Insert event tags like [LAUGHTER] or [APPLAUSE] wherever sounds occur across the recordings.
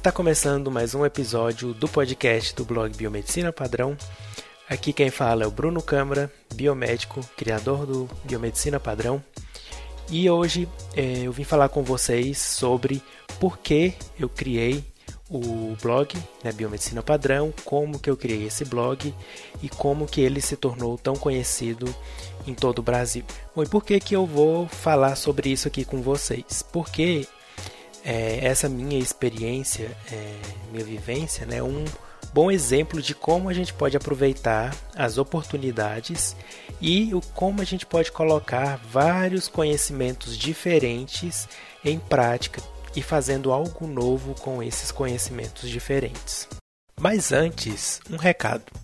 Está começando mais um episódio do podcast do blog Biomedicina Padrão. Aqui quem fala é o Bruno Câmara, biomédico, criador do Biomedicina Padrão. E hoje é, eu vim falar com vocês sobre por que eu criei o blog né, Biomedicina Padrão, como que eu criei esse blog e como que ele se tornou tão conhecido em todo o Brasil. Bom, e por que, que eu vou falar sobre isso aqui com vocês? Porque é, essa minha experiência, é, minha vivência, né, um bom exemplo de como a gente pode aproveitar as oportunidades e o como a gente pode colocar vários conhecimentos diferentes em prática e fazendo algo novo com esses conhecimentos diferentes. Mas antes, um recado.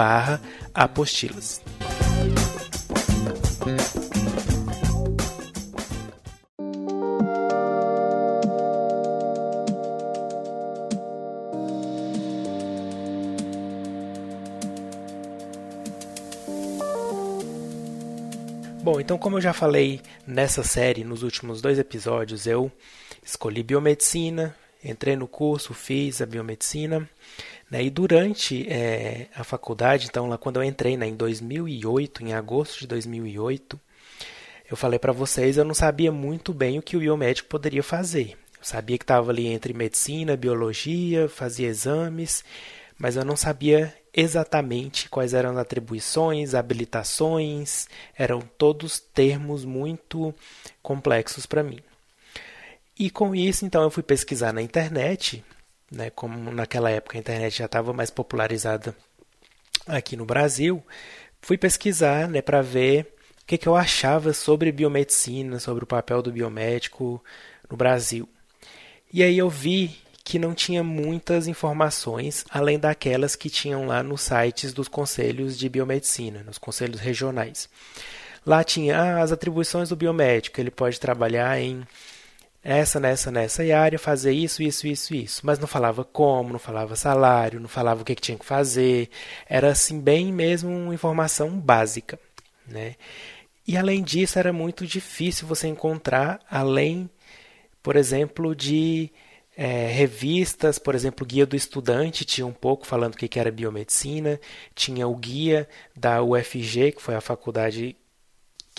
barra apostilas. Bom, então como eu já falei nessa série, nos últimos dois episódios, eu escolhi biomedicina, entrei no curso, fiz a biomedicina, né, e durante é, a faculdade, então lá quando eu entrei né, em 2008, em agosto de 2008, eu falei para vocês, eu não sabia muito bem o que o biomédico poderia fazer. Eu sabia que estava ali entre medicina, biologia, fazia exames, mas eu não sabia exatamente quais eram as atribuições, habilitações, eram todos termos muito complexos para mim. E com isso, então, eu fui pesquisar na internet, né, como naquela época a internet já estava mais popularizada aqui no Brasil, fui pesquisar né, para ver o que, que eu achava sobre biomedicina, sobre o papel do biomédico no Brasil. E aí eu vi que não tinha muitas informações além daquelas que tinham lá nos sites dos conselhos de biomedicina, nos conselhos regionais. Lá tinha ah, as atribuições do biomédico, ele pode trabalhar em essa, nessa, nessa área, fazer isso, isso, isso, isso. Mas não falava como, não falava salário, não falava o que, que tinha que fazer. Era assim, bem mesmo informação básica. Né? E além disso, era muito difícil você encontrar, além, por exemplo, de é, revistas, por exemplo, o Guia do Estudante tinha um pouco falando o que, que era biomedicina, tinha o guia da UFG, que foi a faculdade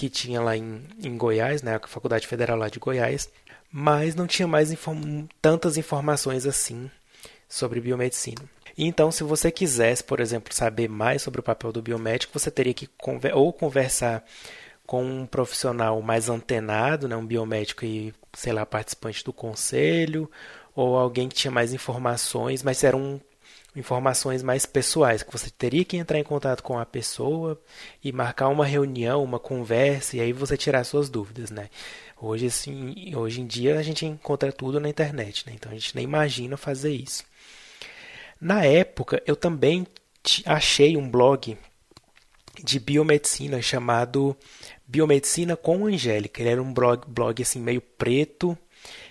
que tinha lá em, em Goiás, né, a Faculdade Federal lá de Goiás, mas não tinha mais inform tantas informações assim sobre biomedicina. Então, se você quisesse, por exemplo, saber mais sobre o papel do biomédico, você teria que conver ou conversar com um profissional mais antenado, né, um biomédico e, sei lá, participante do conselho, ou alguém que tinha mais informações, mas eram informações mais pessoais, que você teria que entrar em contato com a pessoa e marcar uma reunião, uma conversa, e aí você tirar suas dúvidas, né? Hoje, assim, hoje em dia a gente encontra tudo na internet, né? então a gente nem imagina fazer isso. Na época, eu também achei um blog de biomedicina chamado Biomedicina com Angélica. Ele era um blog, blog assim meio preto,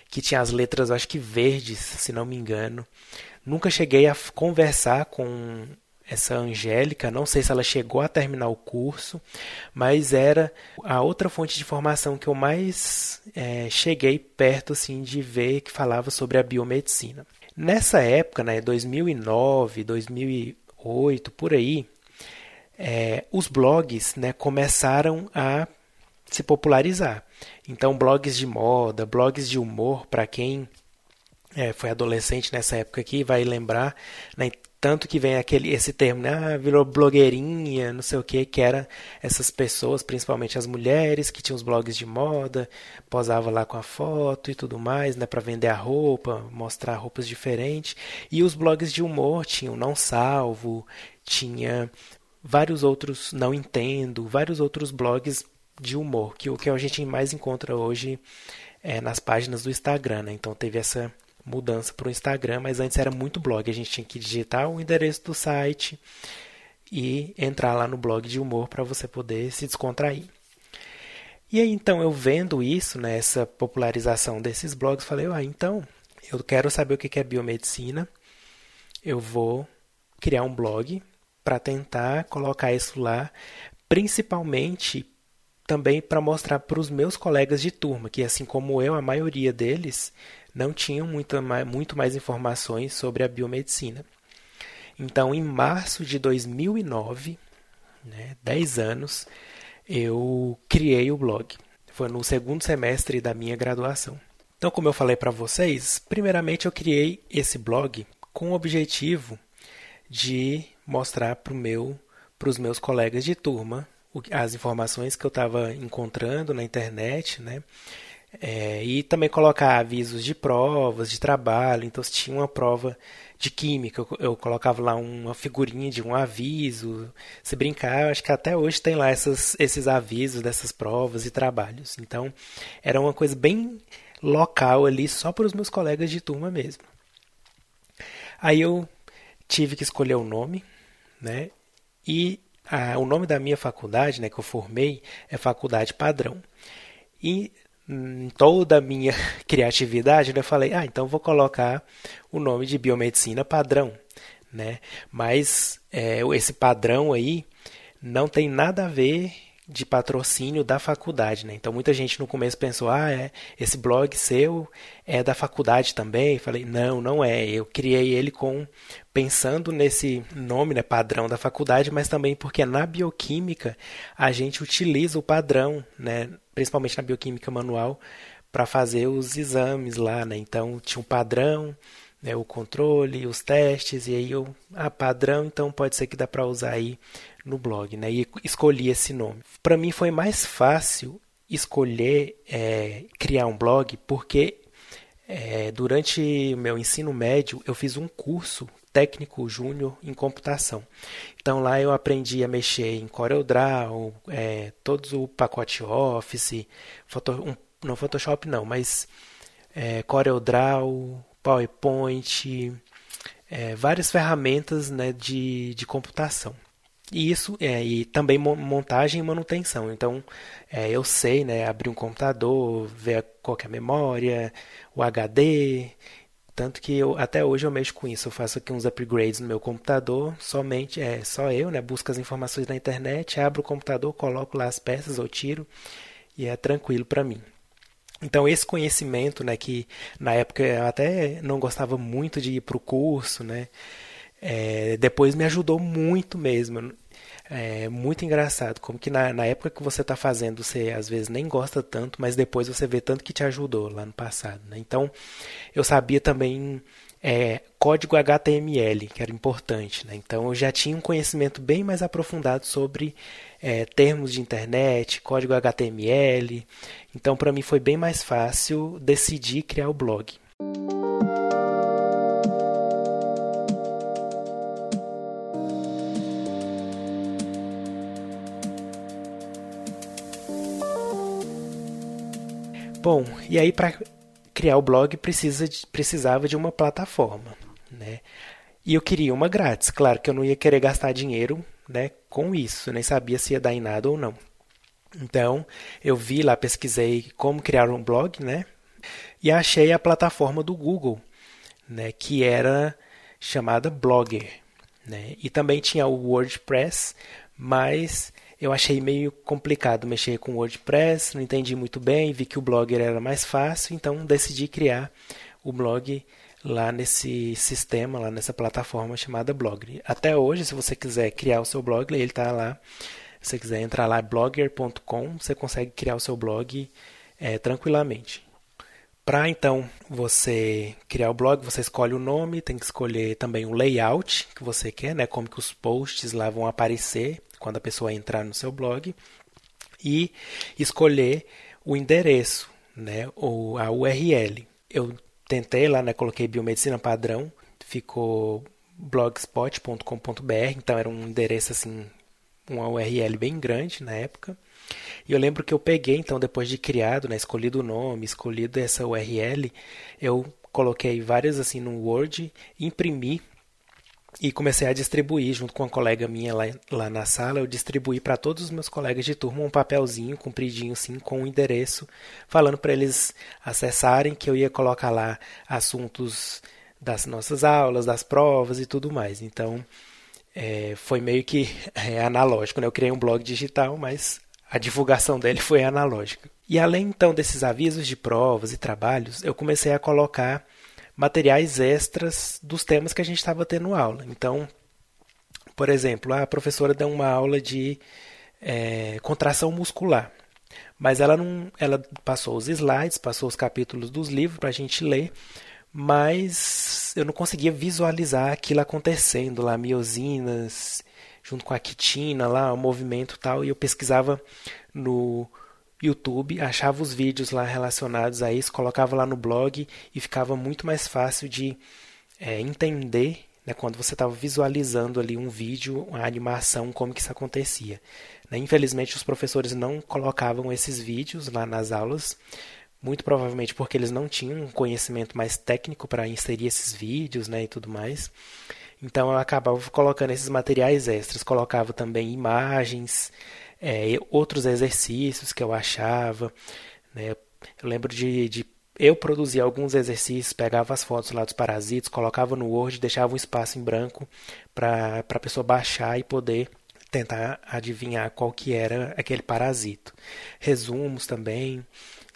que tinha as letras, acho que verdes, se não me engano. Nunca cheguei a conversar com essa Angélica, não sei se ela chegou a terminar o curso, mas era a outra fonte de informação que eu mais é, cheguei perto assim de ver que falava sobre a biomedicina. Nessa época, né, 2009, 2008, por aí, é, os blogs né, começaram a se popularizar. Então, blogs de moda, blogs de humor, para quem é, foi adolescente nessa época aqui, vai lembrar, né, tanto que vem aquele esse termo, né? Ah, virou blogueirinha, não sei o que, que era essas pessoas, principalmente as mulheres, que tinham os blogs de moda, posava lá com a foto e tudo mais, né? Para vender a roupa, mostrar roupas diferentes. E os blogs de humor tinham Não Salvo, tinha vários outros Não Entendo, vários outros blogs de humor, que o que a gente mais encontra hoje é nas páginas do Instagram, né? Então teve essa mudança para o Instagram, mas antes era muito blog. A gente tinha que digitar o endereço do site e entrar lá no blog de humor para você poder se descontrair. E aí então eu vendo isso, né, essa popularização desses blogs, falei, ah, então eu quero saber o que é biomedicina, eu vou criar um blog para tentar colocar isso lá, principalmente também para mostrar para os meus colegas de turma, que assim como eu, a maioria deles não tinham muito mais, muito mais informações sobre a biomedicina. Então, em março de 2009, né, 10 anos, eu criei o blog. Foi no segundo semestre da minha graduação. Então, como eu falei para vocês, primeiramente eu criei esse blog com o objetivo de mostrar para meu, os meus colegas de turma as informações que eu estava encontrando na internet, né? É, e também colocar avisos de provas, de trabalho. Então, se tinha uma prova de química, eu, eu colocava lá uma figurinha de um aviso. Se brincar, acho que até hoje tem lá essas, esses avisos dessas provas e trabalhos. Então, era uma coisa bem local ali, só para os meus colegas de turma mesmo. Aí eu tive que escolher o nome, né? E a, o nome da minha faculdade, né, que eu formei, é Faculdade Padrão. E em toda a minha [LAUGHS] criatividade, né, eu falei, ah, então vou colocar o nome de Biomedicina Padrão, né? Mas é, esse padrão aí não tem nada a ver de patrocínio da faculdade, né? Então muita gente no começo pensou, ah, é, esse blog seu é da faculdade também. falei, não, não é. Eu criei ele com pensando nesse nome, né, padrão da faculdade, mas também porque na bioquímica a gente utiliza o padrão, né, principalmente na bioquímica manual, para fazer os exames lá, né? Então tinha um padrão, né, o controle, os testes, e aí eu, ah, padrão, então pode ser que dá para usar aí no blog, né? E escolhi esse nome. Para mim foi mais fácil escolher é, criar um blog porque é, durante meu ensino médio eu fiz um curso técnico júnior em computação. Então lá eu aprendi a mexer em CorelDRAW, é, todos o pacote Office, Photo, um, não Photoshop não, mas é, CorelDRAW, PowerPoint, é, várias ferramentas né, de, de computação. E isso é, e também montagem e manutenção. Então, é, eu sei, né, abrir um computador, ver qual é a memória, o HD, tanto que eu até hoje eu mexo com isso. Eu faço aqui uns upgrades no meu computador, somente é só eu, né, busco as informações na internet, abro o computador, coloco lá as peças ou tiro e é tranquilo para mim. Então esse conhecimento, né, que na época eu até não gostava muito de ir para o curso, né, é, depois me ajudou muito mesmo. É muito engraçado, como que na, na época que você está fazendo, você às vezes nem gosta tanto, mas depois você vê tanto que te ajudou lá no passado. Né? Então, eu sabia também é, código HTML, que era importante. Né? Então, eu já tinha um conhecimento bem mais aprofundado sobre é, termos de internet, código HTML. Então, para mim foi bem mais fácil decidir criar o blog. Bom, e aí para criar o blog precisa de, precisava de uma plataforma, né? E eu queria uma grátis. Claro que eu não ia querer gastar dinheiro, né, com isso, nem sabia se ia dar em nada ou não. Então, eu vi lá, pesquisei como criar um blog, né? E achei a plataforma do Google, né, que era chamada Blogger, né? E também tinha o WordPress, mas eu achei meio complicado mexer com WordPress, não entendi muito bem, vi que o Blogger era mais fácil, então decidi criar o blog lá nesse sistema, lá nessa plataforma chamada Blogger. Até hoje, se você quiser criar o seu blog, ele está lá. Se você quiser entrar lá, blogger.com, você consegue criar o seu blog é, tranquilamente. Para então você criar o blog, você escolhe o nome, tem que escolher também o layout que você quer, né? Como que os posts lá vão aparecer quando a pessoa entrar no seu blog e escolher o endereço, né, ou a URL. Eu tentei lá, né, coloquei biomedicina padrão, ficou blogspot.com.br, então era um endereço assim, uma URL bem grande na época. E eu lembro que eu peguei, então, depois de criado, né, escolhido o nome, escolhido essa URL, eu coloquei várias assim no Word, imprimi e comecei a distribuir junto com uma colega minha lá, lá na sala. Eu distribuí para todos os meus colegas de turma um papelzinho compridinho assim com o um endereço, falando para eles acessarem que eu ia colocar lá assuntos das nossas aulas, das provas e tudo mais. Então é, foi meio que [LAUGHS] é, analógico. Né? Eu criei um blog digital, mas a divulgação dele foi analógica. E além então desses avisos de provas e trabalhos, eu comecei a colocar materiais extras dos temas que a gente estava tendo aula. Então, por exemplo, a professora deu uma aula de é, contração muscular, mas ela não, ela passou os slides, passou os capítulos dos livros para a gente ler, mas eu não conseguia visualizar aquilo acontecendo lá, miosinas junto com a quitina lá, o movimento tal, e eu pesquisava no YouTube, achava os vídeos lá relacionados a isso, colocava lá no blog e ficava muito mais fácil de é, entender né, quando você estava visualizando ali um vídeo, uma animação, como que isso acontecia. Né, infelizmente, os professores não colocavam esses vídeos lá nas aulas, muito provavelmente porque eles não tinham um conhecimento mais técnico para inserir esses vídeos né, e tudo mais. Então eu acabava colocando esses materiais extras, colocava também imagens, é, outros exercícios que eu achava. Né? Eu lembro de, de eu produzir alguns exercícios, pegava as fotos lá dos parasitas, colocava no Word, deixava um espaço em branco para a pessoa baixar e poder tentar adivinhar qual que era aquele parasito. Resumos também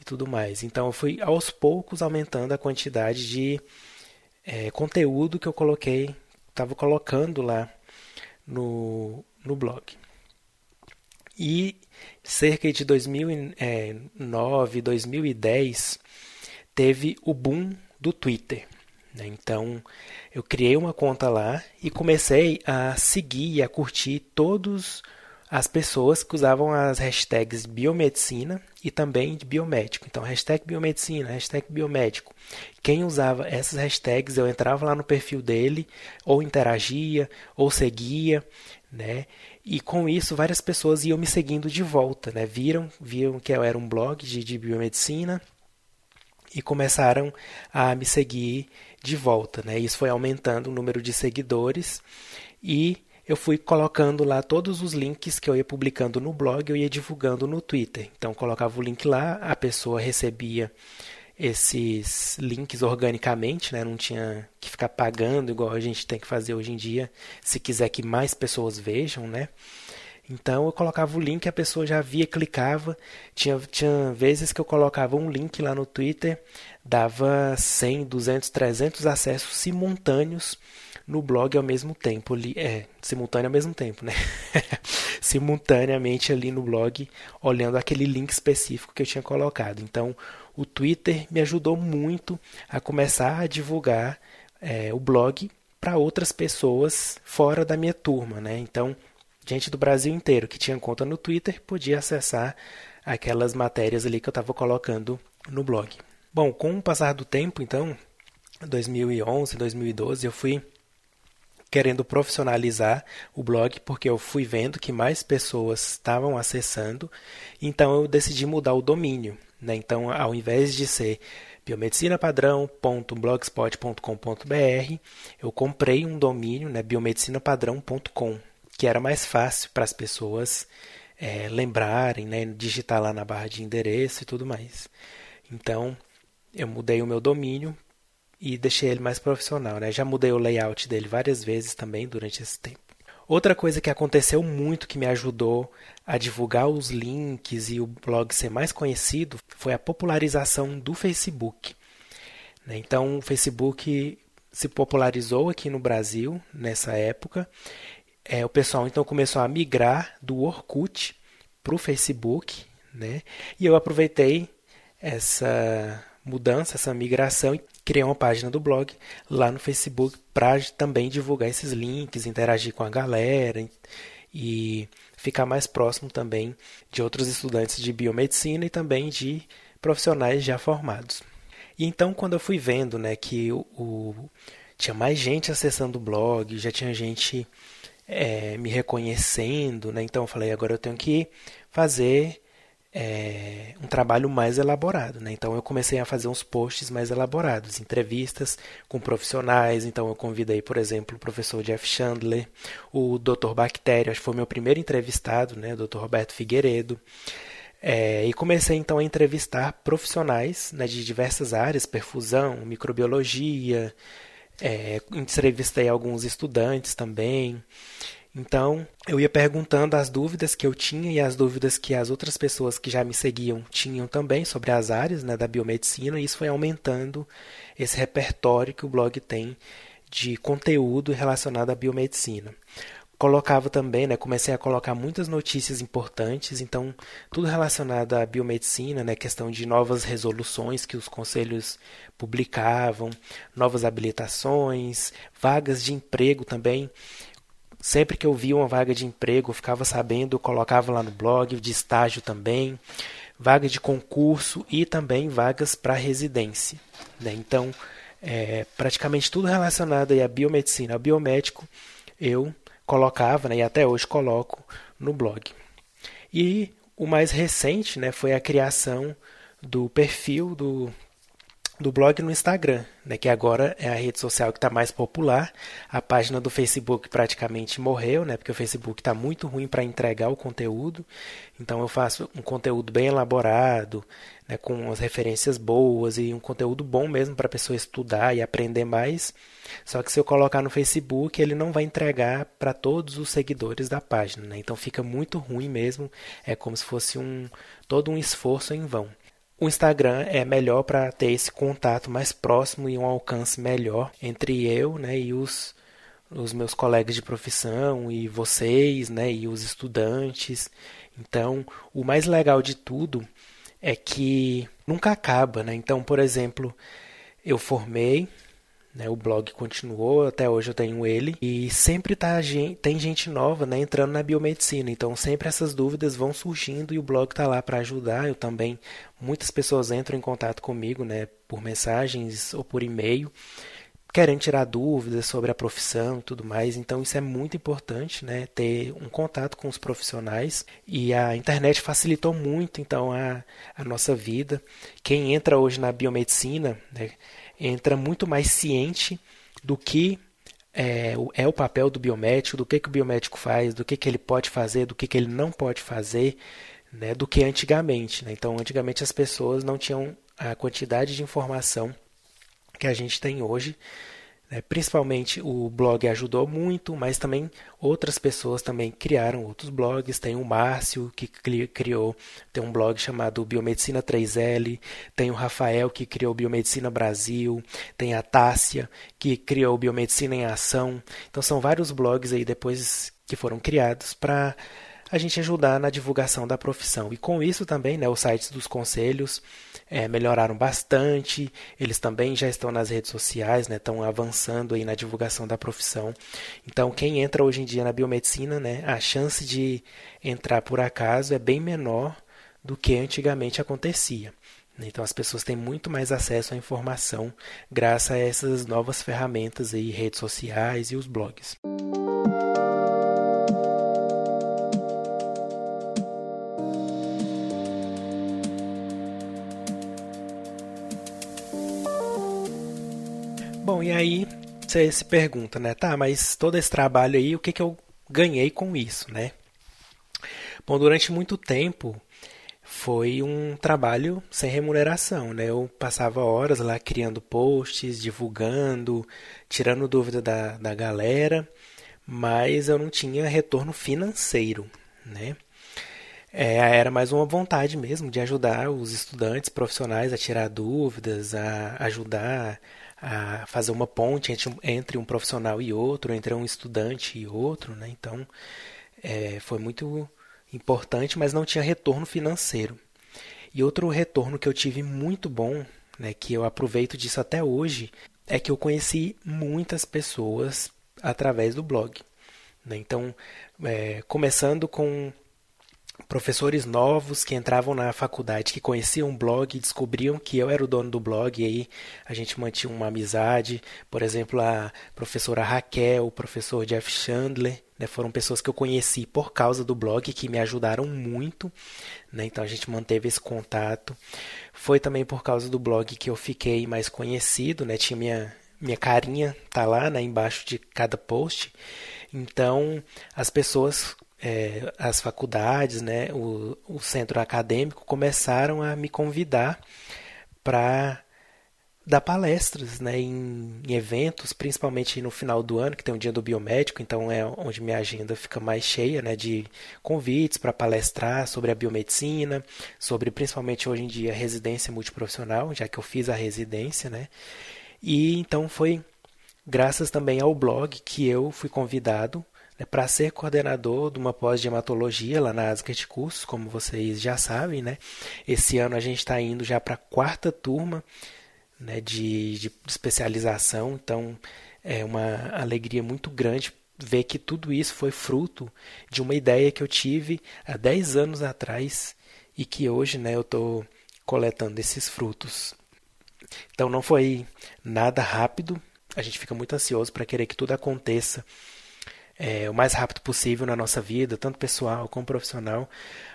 e tudo mais. Então eu fui aos poucos aumentando a quantidade de é, conteúdo que eu coloquei, estava colocando lá no, no blog. E cerca de 2009, 2010, teve o boom do Twitter. Né? Então, eu criei uma conta lá e comecei a seguir e a curtir todas as pessoas que usavam as hashtags biomedicina e também de biomédico. Então, hashtag biomedicina, hashtag biomédico. Quem usava essas hashtags, eu entrava lá no perfil dele, ou interagia, ou seguia, né? E com isso, várias pessoas iam me seguindo de volta, né? Viram, viram que eu era um blog de, de biomedicina e começaram a me seguir de volta, né? Isso foi aumentando o número de seguidores e eu fui colocando lá todos os links que eu ia publicando no blog, eu ia divulgando no Twitter. Então colocava o link lá, a pessoa recebia esses links organicamente, né? não tinha que ficar pagando igual a gente tem que fazer hoje em dia, se quiser que mais pessoas vejam, né? Então eu colocava o link, a pessoa já via, clicava. Tinha, tinha vezes que eu colocava um link lá no Twitter, dava 100, 200, 300 acessos simultâneos no blog ao mesmo tempo. É, simultâneo ao mesmo tempo, né? [LAUGHS] Simultaneamente ali no blog, olhando aquele link específico que eu tinha colocado. Então o Twitter me ajudou muito a começar a divulgar é, o blog para outras pessoas fora da minha turma, né? Então, gente do Brasil inteiro que tinha conta no Twitter podia acessar aquelas matérias ali que eu estava colocando no blog. Bom, com o passar do tempo, então, 2011, 2012, eu fui querendo profissionalizar o blog porque eu fui vendo que mais pessoas estavam acessando, então eu decidi mudar o domínio. Né? Então, ao invés de ser biomedicinapadrão.blogspot.com.br, eu comprei um domínio, né, biomedicinapadrão.com, que era mais fácil para as pessoas é, lembrarem, né, digitar lá na barra de endereço e tudo mais. Então, eu mudei o meu domínio e deixei ele mais profissional. Né? Já mudei o layout dele várias vezes também durante esse tempo. Outra coisa que aconteceu muito que me ajudou a divulgar os links e o blog ser mais conhecido foi a popularização do Facebook. Né? Então, o Facebook se popularizou aqui no Brasil nessa época. É, o pessoal então começou a migrar do Orkut para o Facebook, né? E eu aproveitei essa mudança, essa migração e criei uma página do blog lá no Facebook para também divulgar esses links, interagir com a galera e ficar mais próximo também de outros estudantes de biomedicina e também de profissionais já formados. E então quando eu fui vendo, né, que o, o tinha mais gente acessando o blog, já tinha gente é, me reconhecendo, né? Então eu falei, agora eu tenho que fazer é, um trabalho mais elaborado. Né? Então eu comecei a fazer uns posts mais elaborados, entrevistas com profissionais. Então eu convidei, por exemplo, o professor Jeff Chandler, o Dr. Bactéria, acho que foi meu primeiro entrevistado, né? o Dr. Roberto Figueiredo. É, e comecei então a entrevistar profissionais né, de diversas áreas, perfusão, microbiologia, é, entrevistei alguns estudantes também. Então, eu ia perguntando as dúvidas que eu tinha e as dúvidas que as outras pessoas que já me seguiam tinham também sobre as áreas né, da biomedicina, e isso foi aumentando esse repertório que o blog tem de conteúdo relacionado à biomedicina. Colocava também, né, comecei a colocar muitas notícias importantes, então tudo relacionado à biomedicina, né, questão de novas resoluções que os conselhos publicavam, novas habilitações, vagas de emprego também. Sempre que eu via uma vaga de emprego, eu ficava sabendo, eu colocava lá no blog, de estágio também, vaga de concurso e também vagas para residência. Né? Então, é, praticamente tudo relacionado à biomedicina, ao biomédico, eu colocava, né, e até hoje coloco no blog. E o mais recente né, foi a criação do perfil do do blog no Instagram, né, que agora é a rede social que está mais popular. A página do Facebook praticamente morreu, né, porque o Facebook está muito ruim para entregar o conteúdo. Então eu faço um conteúdo bem elaborado, né, com as referências boas e um conteúdo bom mesmo para a pessoa estudar e aprender mais. Só que se eu colocar no Facebook, ele não vai entregar para todos os seguidores da página. Né, então fica muito ruim mesmo. É como se fosse um todo um esforço em vão. O Instagram é melhor para ter esse contato mais próximo e um alcance melhor entre eu né, e os, os meus colegas de profissão e vocês né, e os estudantes. Então, o mais legal de tudo é que nunca acaba. Né? Então, por exemplo, eu formei né? O blog continuou, até hoje eu tenho ele. E sempre tá, tem gente nova né, entrando na biomedicina. Então sempre essas dúvidas vão surgindo e o blog está lá para ajudar. Eu também. Muitas pessoas entram em contato comigo né, por mensagens ou por e-mail querendo tirar dúvidas sobre a profissão e tudo mais. Então isso é muito importante, né? Ter um contato com os profissionais e a internet facilitou muito então a, a nossa vida. Quem entra hoje na biomedicina, né, entra muito mais ciente do que é, é, o papel do biomédico, do que, que o biomédico faz, do que, que ele pode fazer, do que, que ele não pode fazer, né, do que antigamente. Né? Então, antigamente as pessoas não tinham a quantidade de informação que a gente tem hoje é, principalmente o blog ajudou muito, mas também outras pessoas também criaram outros blogs. Tem o Márcio que criou, tem um blog chamado Biomedicina 3L, tem o Rafael que criou Biomedicina Brasil, tem a Tássia que criou Biomedicina em Ação. Então são vários blogs aí depois que foram criados para a gente ajudar na divulgação da profissão. E com isso também, né, os sites dos conselhos é, melhoraram bastante, eles também já estão nas redes sociais, né, estão avançando aí na divulgação da profissão. Então, quem entra hoje em dia na biomedicina, né, a chance de entrar por acaso é bem menor do que antigamente acontecia. Então as pessoas têm muito mais acesso à informação graças a essas novas ferramentas aí, redes sociais e os blogs. Bom, e aí você se pergunta, né? Tá, mas todo esse trabalho aí, o que, que eu ganhei com isso, né? Bom, durante muito tempo foi um trabalho sem remuneração, né? Eu passava horas lá criando posts, divulgando, tirando dúvida da, da galera, mas eu não tinha retorno financeiro, né? É, era mais uma vontade mesmo de ajudar os estudantes profissionais a tirar dúvidas, a ajudar a fazer uma ponte entre, um profissional e outro, entre um estudante e outro, né? Então, é, foi muito importante, mas não tinha retorno financeiro. E outro retorno que eu tive muito bom, né, que eu aproveito disso até hoje, é que eu conheci muitas pessoas através do blog. Né? Então, é, começando com professores novos que entravam na faculdade, que conheciam o blog, descobriam que eu era o dono do blog, e aí a gente mantinha uma amizade. Por exemplo, a professora Raquel, o professor Jeff Chandler, né, foram pessoas que eu conheci por causa do blog, que me ajudaram muito. Né, então a gente manteve esse contato. Foi também por causa do blog que eu fiquei mais conhecido, né, tinha minha, minha carinha, tá lá né, embaixo de cada post. Então as pessoas é, as faculdades, né, o, o centro acadêmico começaram a me convidar para dar palestras né, em, em, eventos, principalmente no final do ano, que tem o dia do biomédico, então é onde minha agenda fica mais cheia né, de convites para palestrar sobre a biomedicina, sobre principalmente hoje em dia residência multiprofissional, já que eu fiz a residência, né? E então foi graças também ao blog que eu fui convidado né, para ser coordenador de uma pós de hematologia lá na Asgard Cursos, como vocês já sabem, né? Esse ano a gente está indo já para a quarta turma né, de, de especialização, então é uma alegria muito grande ver que tudo isso foi fruto de uma ideia que eu tive há 10 anos atrás e que hoje né, eu estou coletando esses frutos. Então não foi nada rápido, a gente fica muito ansioso para querer que tudo aconteça é, o mais rápido possível na nossa vida, tanto pessoal como profissional.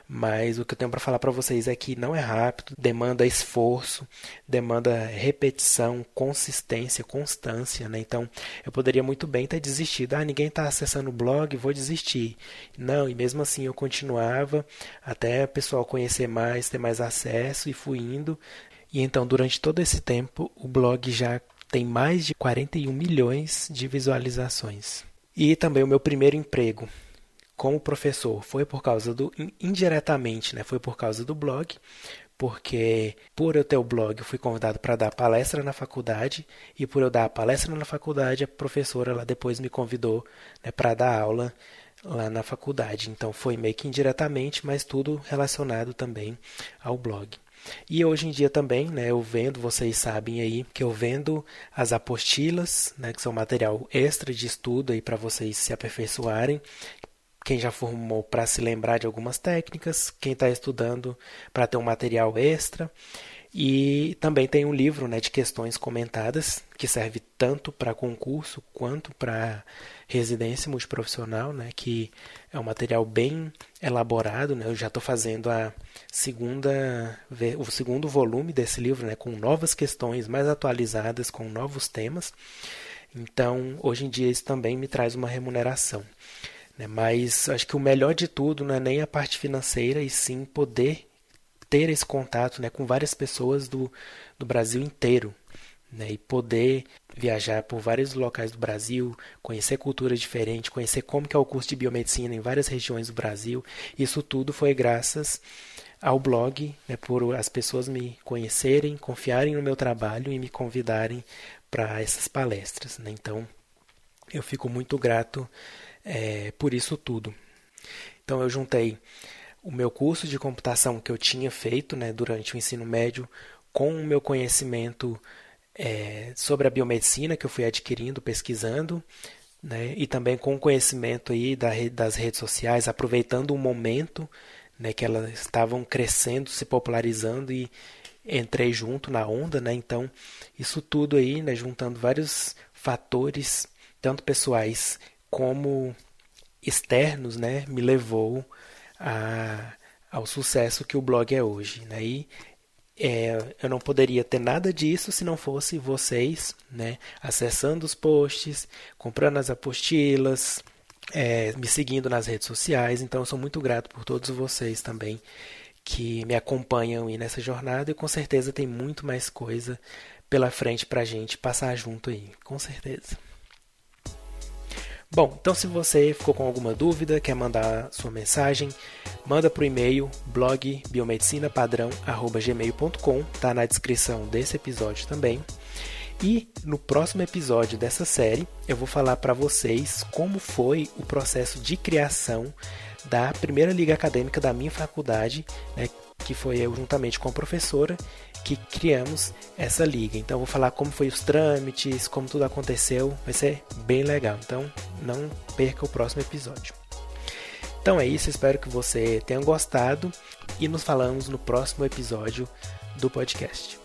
Mas o que eu tenho para falar para vocês é que não é rápido, demanda esforço, demanda repetição, consistência, constância, né? Então, eu poderia muito bem ter desistido. Ah, ninguém está acessando o blog, vou desistir. Não, e mesmo assim eu continuava até o pessoal conhecer mais, ter mais acesso e fui indo. E então, durante todo esse tempo, o blog já tem mais de 41 milhões de visualizações. E também o meu primeiro emprego como professor foi por causa do indiretamente, né? Foi por causa do blog, porque por eu ter o blog eu fui convidado para dar palestra na faculdade e por eu dar a palestra na faculdade a professora lá depois me convidou né, para dar aula lá na faculdade. Então foi meio que indiretamente, mas tudo relacionado também ao blog. E hoje em dia também, né, eu vendo, vocês sabem aí que eu vendo as apostilas, né, que são material extra de estudo aí para vocês se aperfeiçoarem. Quem já formou para se lembrar de algumas técnicas, quem está estudando para ter um material extra. E também tem um livro né, de questões comentadas, que serve tanto para concurso quanto para residência multiprofissional, né, que é um material bem elaborado. Né, eu já estou fazendo a segunda, o segundo volume desse livro, né, com novas questões mais atualizadas, com novos temas. Então, hoje em dia, isso também me traz uma remuneração. Né, mas acho que o melhor de tudo não é nem a parte financeira, e sim poder ter esse contato né, com várias pessoas do, do Brasil inteiro. Né, e poder viajar por vários locais do Brasil, conhecer culturas diferentes, conhecer como que é o curso de biomedicina em várias regiões do Brasil. Isso tudo foi graças ao blog, né, por as pessoas me conhecerem, confiarem no meu trabalho e me convidarem para essas palestras. Né? Então, eu fico muito grato é, por isso tudo. Então, eu juntei o meu curso de computação que eu tinha feito né, durante o ensino médio com o meu conhecimento é, sobre a biomedicina que eu fui adquirindo, pesquisando, né, e também com o conhecimento aí da das redes sociais, aproveitando o momento né, que elas estavam crescendo, se popularizando e entrei junto na onda, né? Então, isso tudo aí, né, juntando vários fatores, tanto pessoais como externos, né, me levou a, ao sucesso que o blog é hoje. Né? E é, eu não poderia ter nada disso se não fosse vocês né, acessando os posts, comprando as apostilas, é, me seguindo nas redes sociais. Então, eu sou muito grato por todos vocês também que me acompanham aí nessa jornada e com certeza tem muito mais coisa pela frente para a gente passar junto aí, com certeza. Bom, então se você ficou com alguma dúvida, quer mandar sua mensagem, manda para o e-mail blogbiomedicinapadrão@gmail.com, tá na descrição desse episódio também. E no próximo episódio dessa série, eu vou falar para vocês como foi o processo de criação da primeira liga acadêmica da minha faculdade, né, que foi eu juntamente com a professora que criamos essa liga. Então vou falar como foi os trâmites, como tudo aconteceu, vai ser bem legal. Então não perca o próximo episódio. Então é isso, espero que você tenha gostado e nos falamos no próximo episódio do podcast.